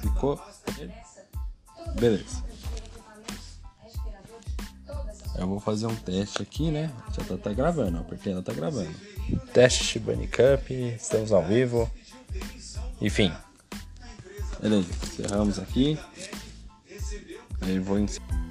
Ficou? Beleza. Eu vou fazer um teste aqui, né? Já tá, tá gravando, porque ela tá gravando. Teste Bunny Cup, estamos ao vivo. Enfim. Beleza, encerramos aqui. Aí eu vou encerrar.